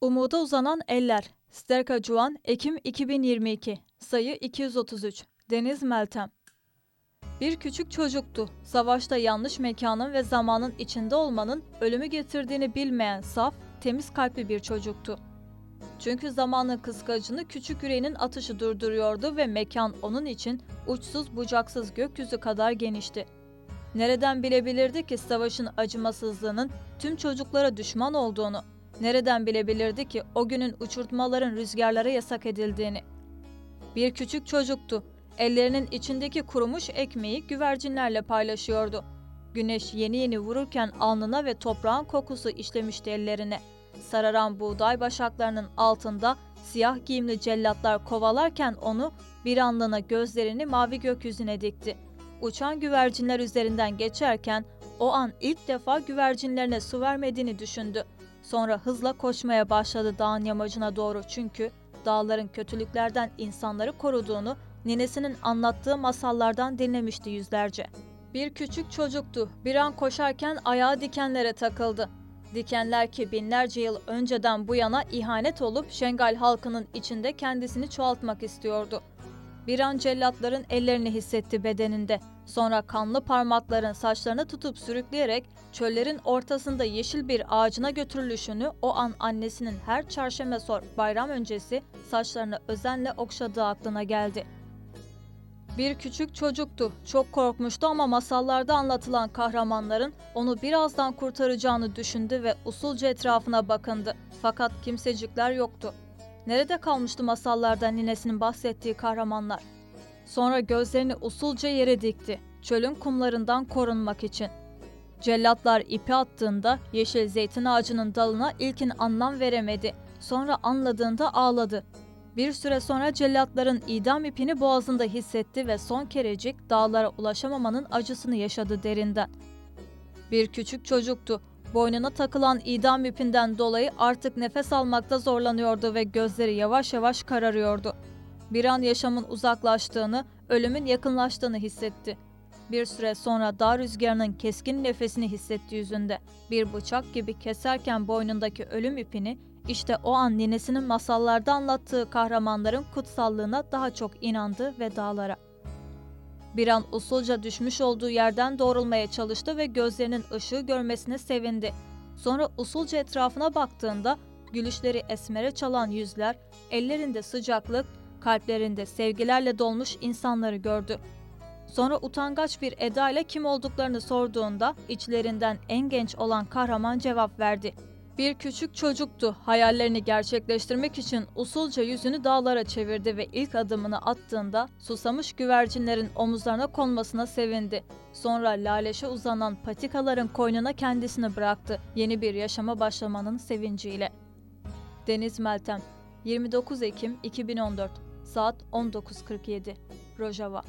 Umuda uzanan eller. Sterka Cuan, Ekim 2022. Sayı 233. Deniz Meltem. Bir küçük çocuktu. Savaşta yanlış mekanın ve zamanın içinde olmanın ölümü getirdiğini bilmeyen saf, temiz kalpli bir çocuktu. Çünkü zamanın kıskacını küçük yüreğinin atışı durduruyordu ve mekan onun için uçsuz bucaksız gökyüzü kadar genişti. Nereden bilebilirdi ki savaşın acımasızlığının tüm çocuklara düşman olduğunu? Nereden bilebilirdi ki o günün uçurtmaların rüzgarlara yasak edildiğini? Bir küçük çocuktu. Ellerinin içindeki kurumuş ekmeği güvercinlerle paylaşıyordu. Güneş yeni yeni vururken alnına ve toprağın kokusu işlemişti ellerine. Sararan buğday başaklarının altında siyah giyimli cellatlar kovalarken onu bir anlığına gözlerini mavi gökyüzüne dikti. Uçan güvercinler üzerinden geçerken o an ilk defa güvercinlerine su vermediğini düşündü. Sonra hızla koşmaya başladı dağın yamacına doğru çünkü dağların kötülüklerden insanları koruduğunu ninesinin anlattığı masallardan dinlemişti yüzlerce. Bir küçük çocuktu. Bir an koşarken ayağı dikenlere takıldı. Dikenler ki binlerce yıl önceden bu yana ihanet olup Şengal halkının içinde kendisini çoğaltmak istiyordu. Bir an cellatların ellerini hissetti bedeninde. Sonra kanlı parmakların saçlarını tutup sürükleyerek çöllerin ortasında yeşil bir ağacına götürülüşünü o an annesinin her çarşamba sor bayram öncesi saçlarını özenle okşadığı aklına geldi. Bir küçük çocuktu. Çok korkmuştu ama masallarda anlatılan kahramanların onu birazdan kurtaracağını düşündü ve usulca etrafına bakındı. Fakat kimsecikler yoktu. Nerede kalmıştı masallarda ninesinin bahsettiği kahramanlar? Sonra gözlerini usulca yere dikti. Çölün kumlarından korunmak için. Cellatlar ipi attığında yeşil zeytin ağacının dalına ilkin anlam veremedi. Sonra anladığında ağladı. Bir süre sonra cellatların idam ipini boğazında hissetti ve son kerecik dağlara ulaşamamanın acısını yaşadı derinden. Bir küçük çocuktu. Boynuna takılan idam ipinden dolayı artık nefes almakta zorlanıyordu ve gözleri yavaş yavaş kararıyordu. Bir an yaşamın uzaklaştığını, ölümün yakınlaştığını hissetti. Bir süre sonra dağ rüzgarının keskin nefesini hissetti yüzünde. Bir bıçak gibi keserken boynundaki ölüm ipini işte o an ninesinin masallarda anlattığı kahramanların kutsallığına daha çok inandı ve dağlara. Bir an usulca düşmüş olduğu yerden doğrulmaya çalıştı ve gözlerinin ışığı görmesine sevindi. Sonra usulca etrafına baktığında gülüşleri esmere çalan yüzler, ellerinde sıcaklık, kalplerinde sevgilerle dolmuş insanları gördü. Sonra utangaç bir eda ile kim olduklarını sorduğunda içlerinden en genç olan kahraman cevap verdi. Bir küçük çocuktu. Hayallerini gerçekleştirmek için usulca yüzünü dağlara çevirdi ve ilk adımını attığında susamış güvercinlerin omuzlarına konmasına sevindi. Sonra laleşe uzanan patikaların koynuna kendisini bıraktı. Yeni bir yaşama başlamanın sevinciyle. Deniz Meltem 29 Ekim 2014 Saat 19.47 Rojava